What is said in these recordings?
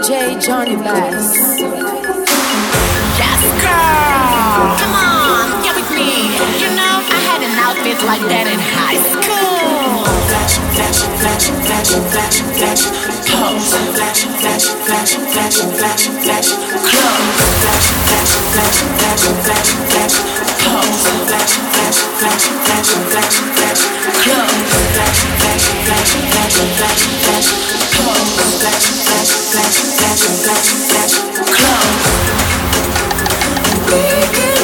DJ Johnny Bass. Yes, girl. Come on, get with me. You know, I had an outfit like that in high school. Fashion, fashion, fashion, fashion, fashion, fashion. Pose. Fashion, fashion, fashion, fashion, fashion, fashion. Clothes. Fashion, fashion, fashion, fashion, fashion, fashion. Pose. Fashion, fashion, fashion, fashion, fashion, fashion. Clothes. Fashion, fashion, fashion, fashion, fashion, fashion. Pose. Fashion, fashion, fashion,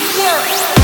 Thank you.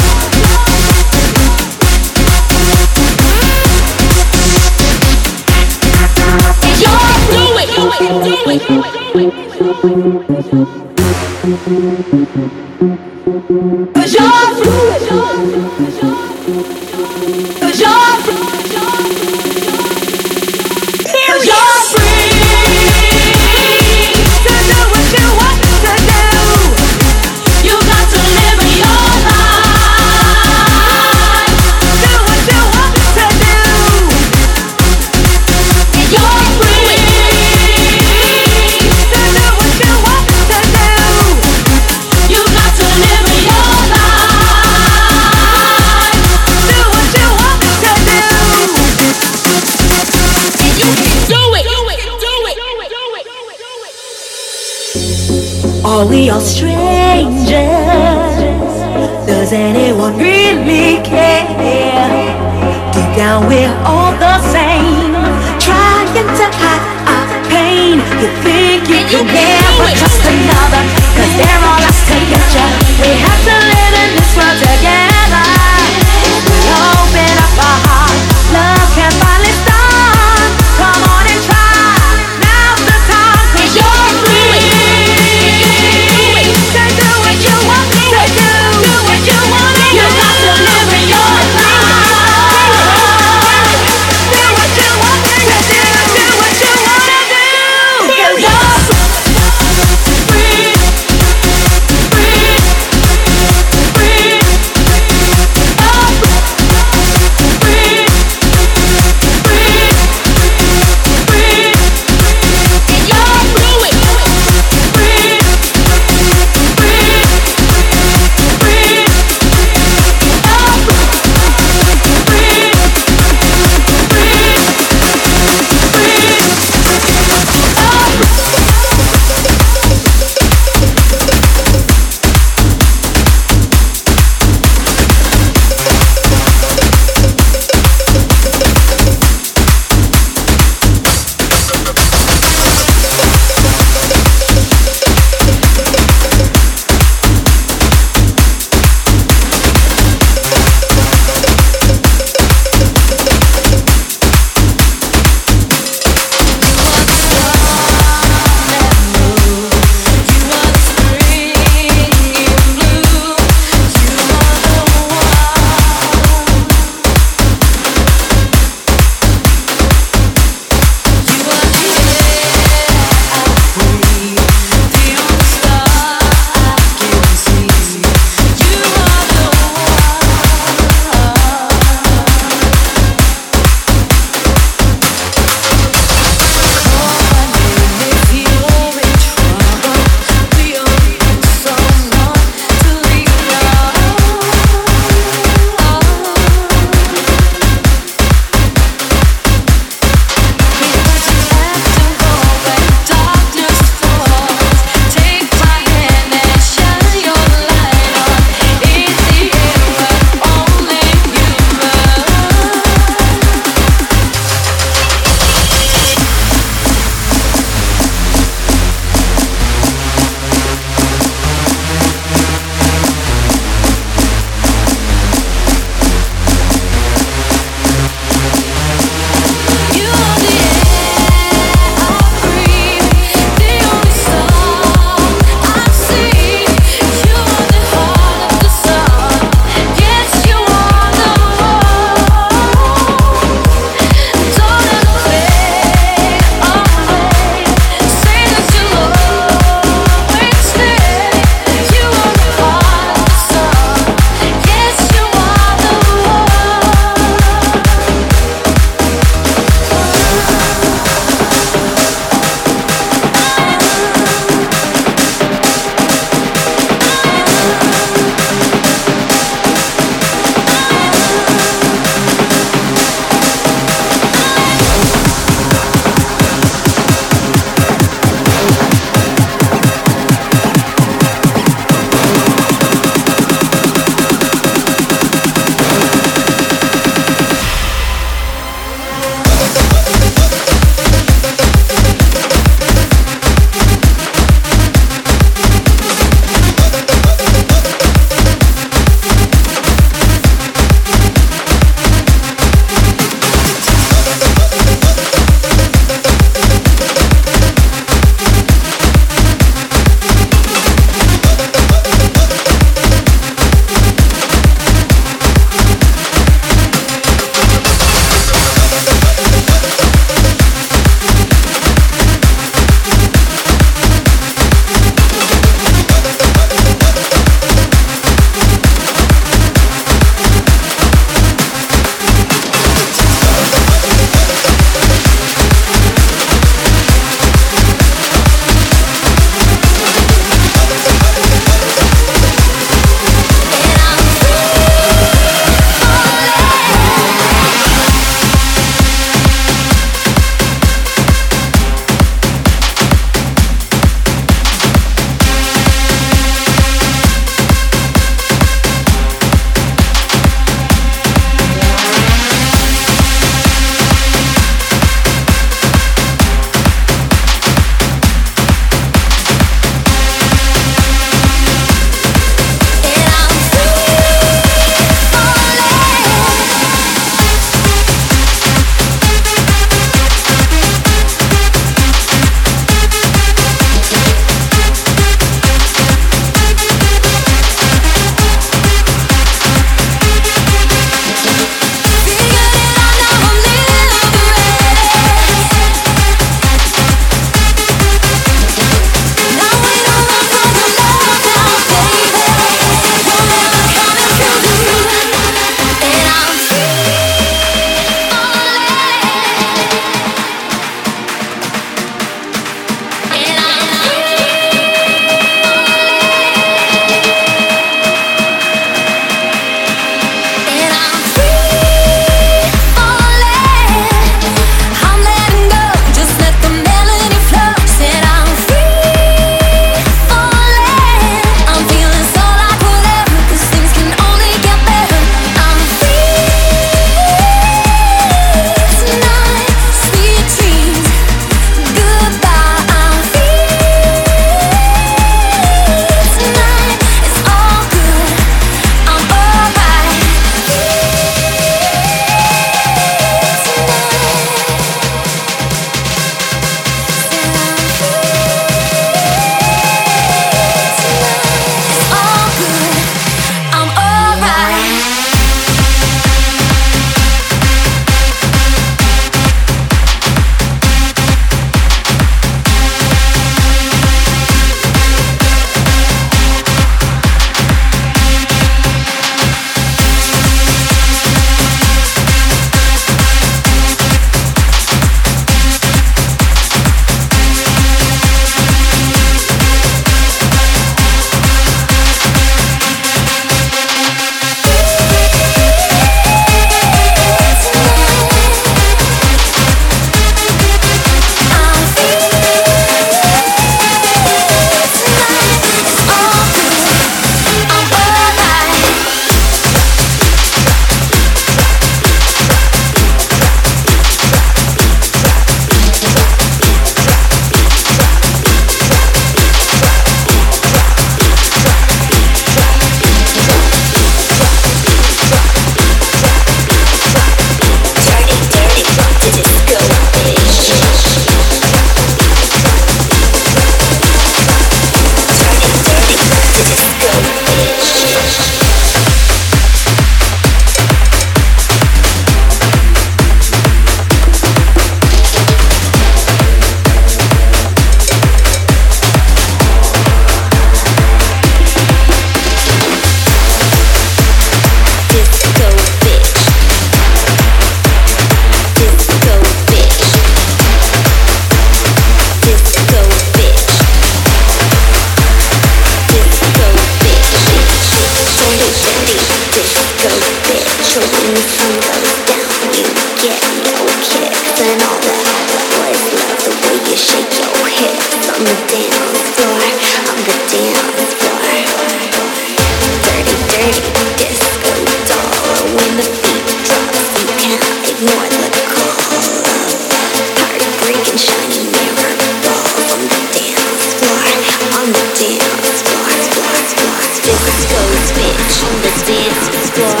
disco bitch on the dance floor.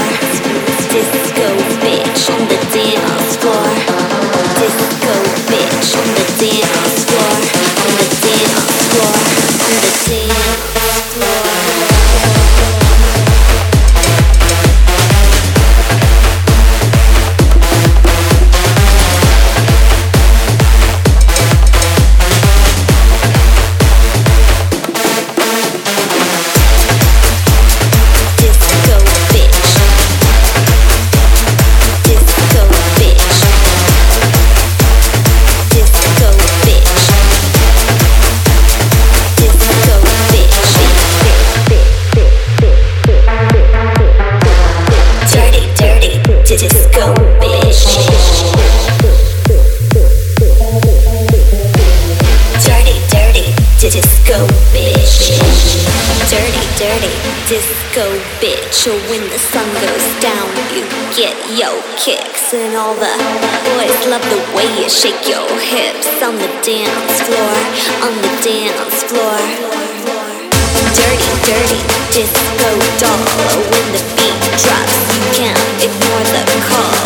Disco bitch on the dance floor. and all the boys love the way you shake your hips on the dance floor, on the dance floor. Dirty, dirty disco doll. When the beat drops, you can't ignore the call.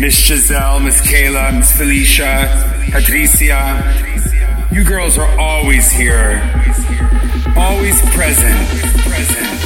Miss Giselle, Miss Kayla, Miss Felicia, Patricia. You girls are always here, always present.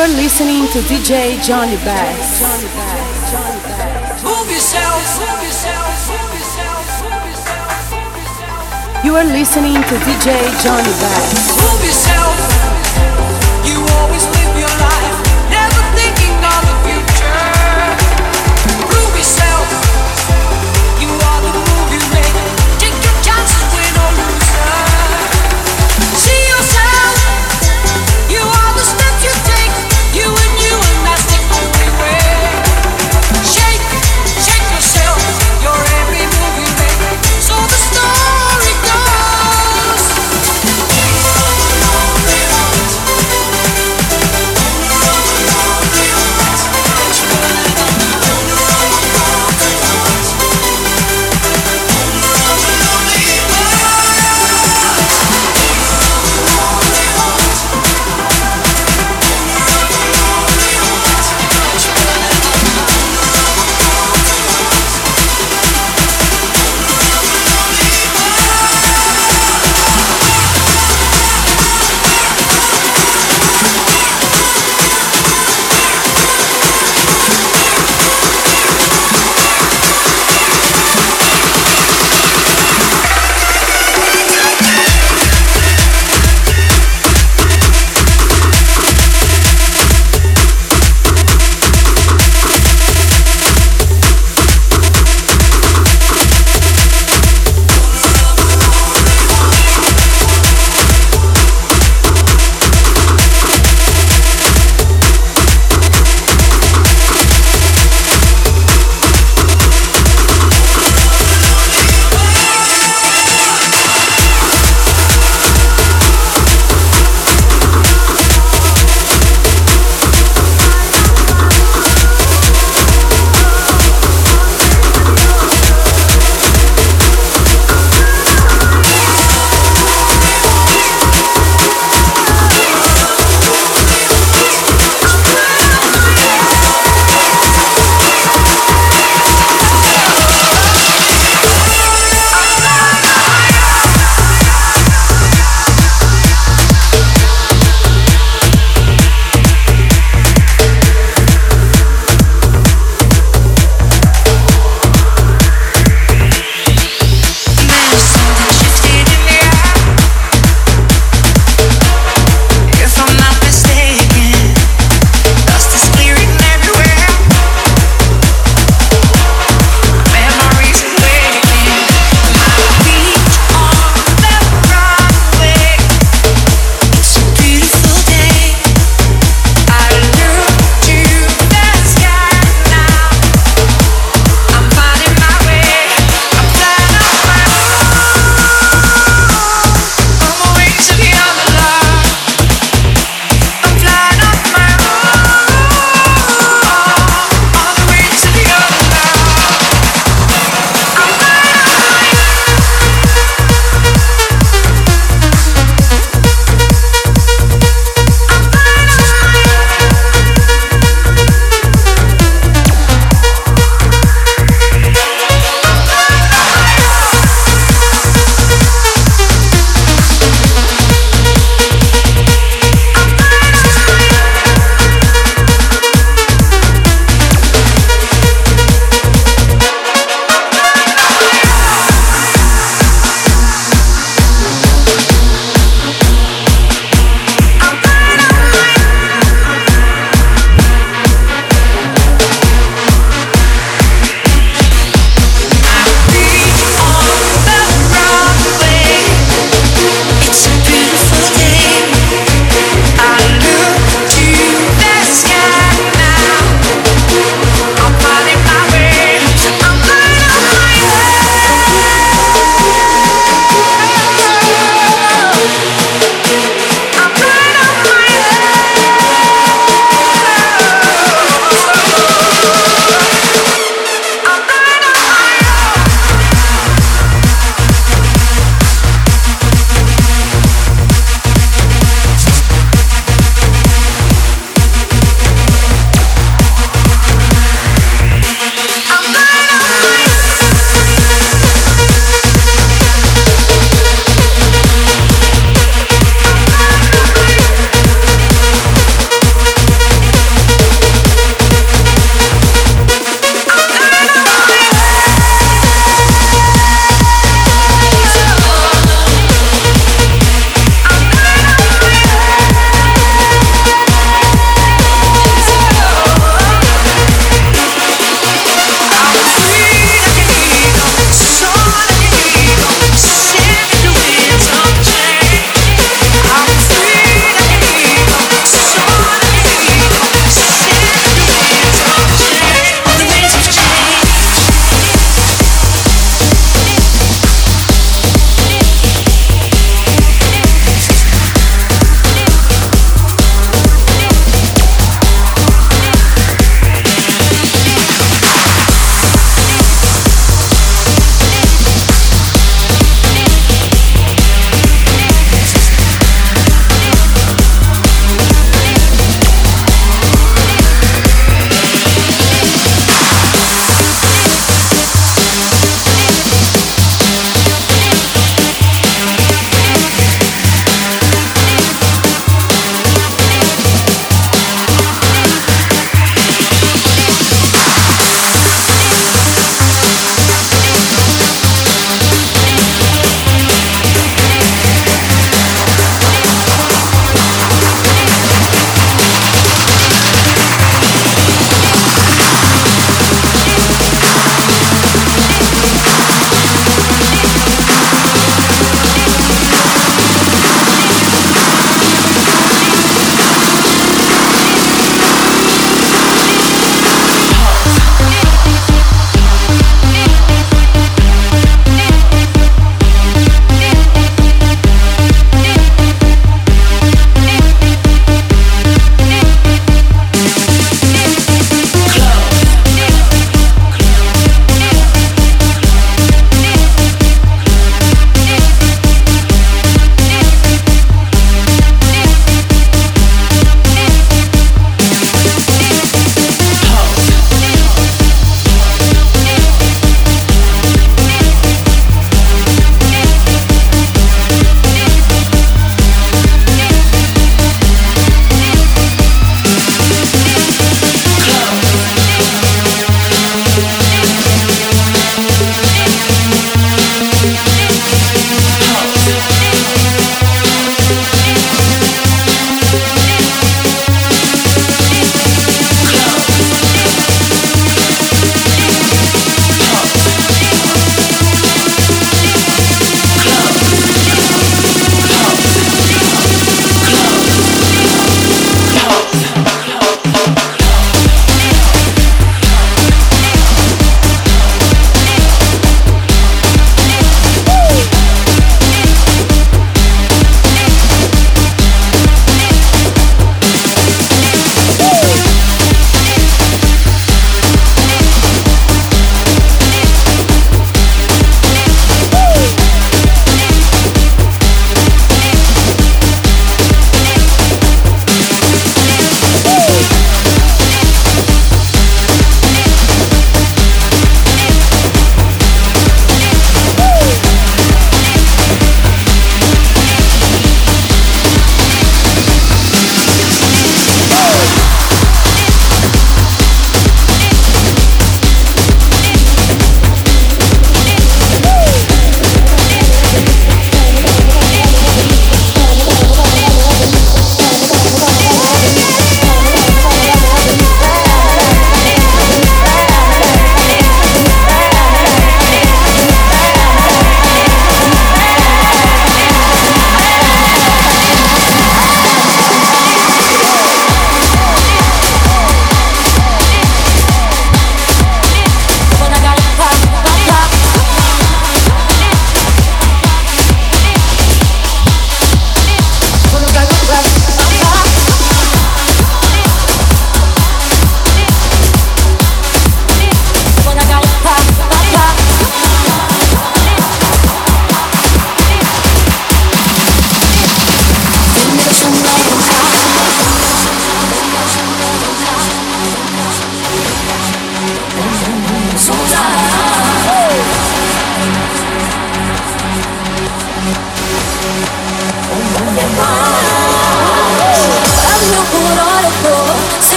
are listening to DJ Johnny Bass. Move yourself, move yourself, move yourself, move yourself. You are listening to DJ Johnny Bass. Move yourself.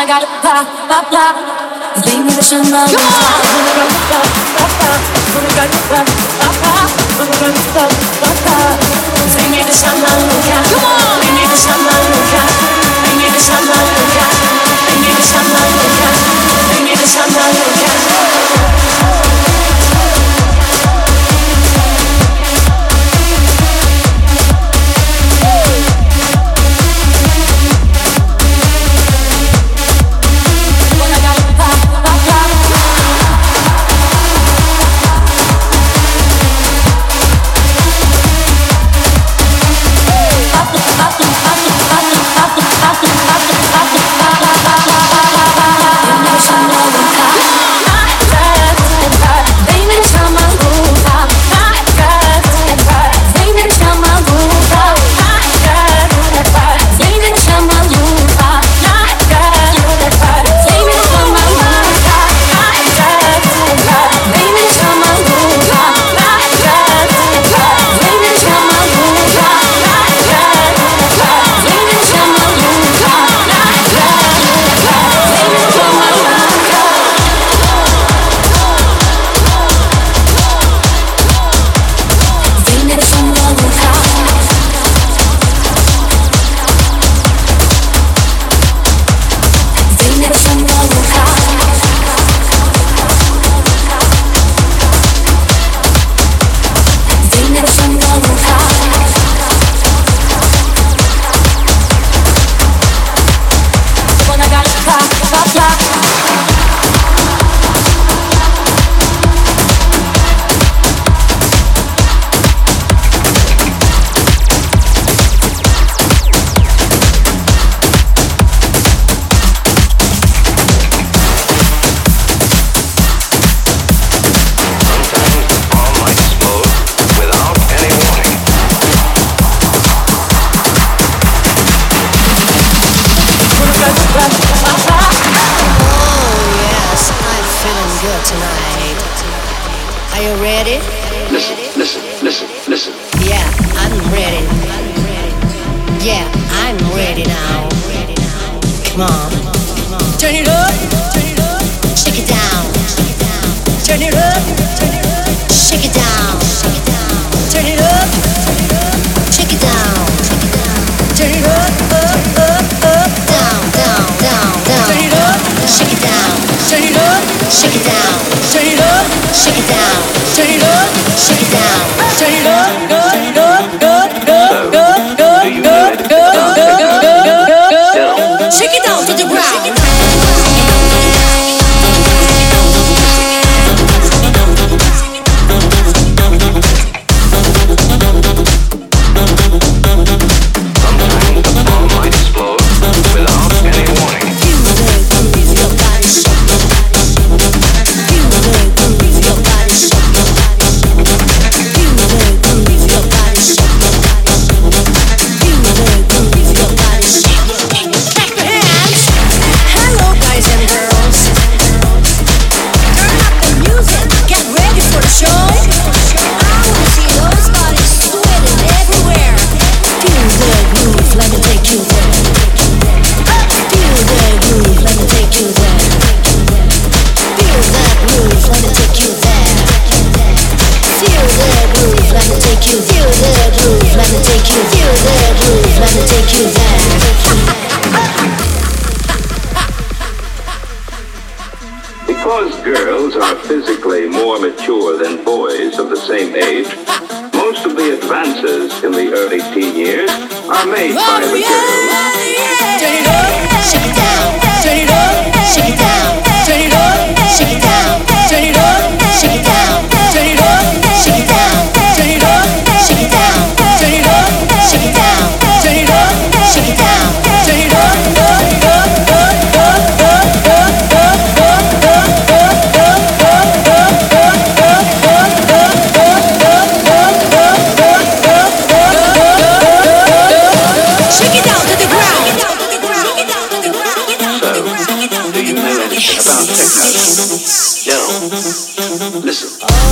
I got it, blah, blah, blah. Vem me deixando a Vem me deixando louca Vem me deixando louca Vem about techno? No. Listen.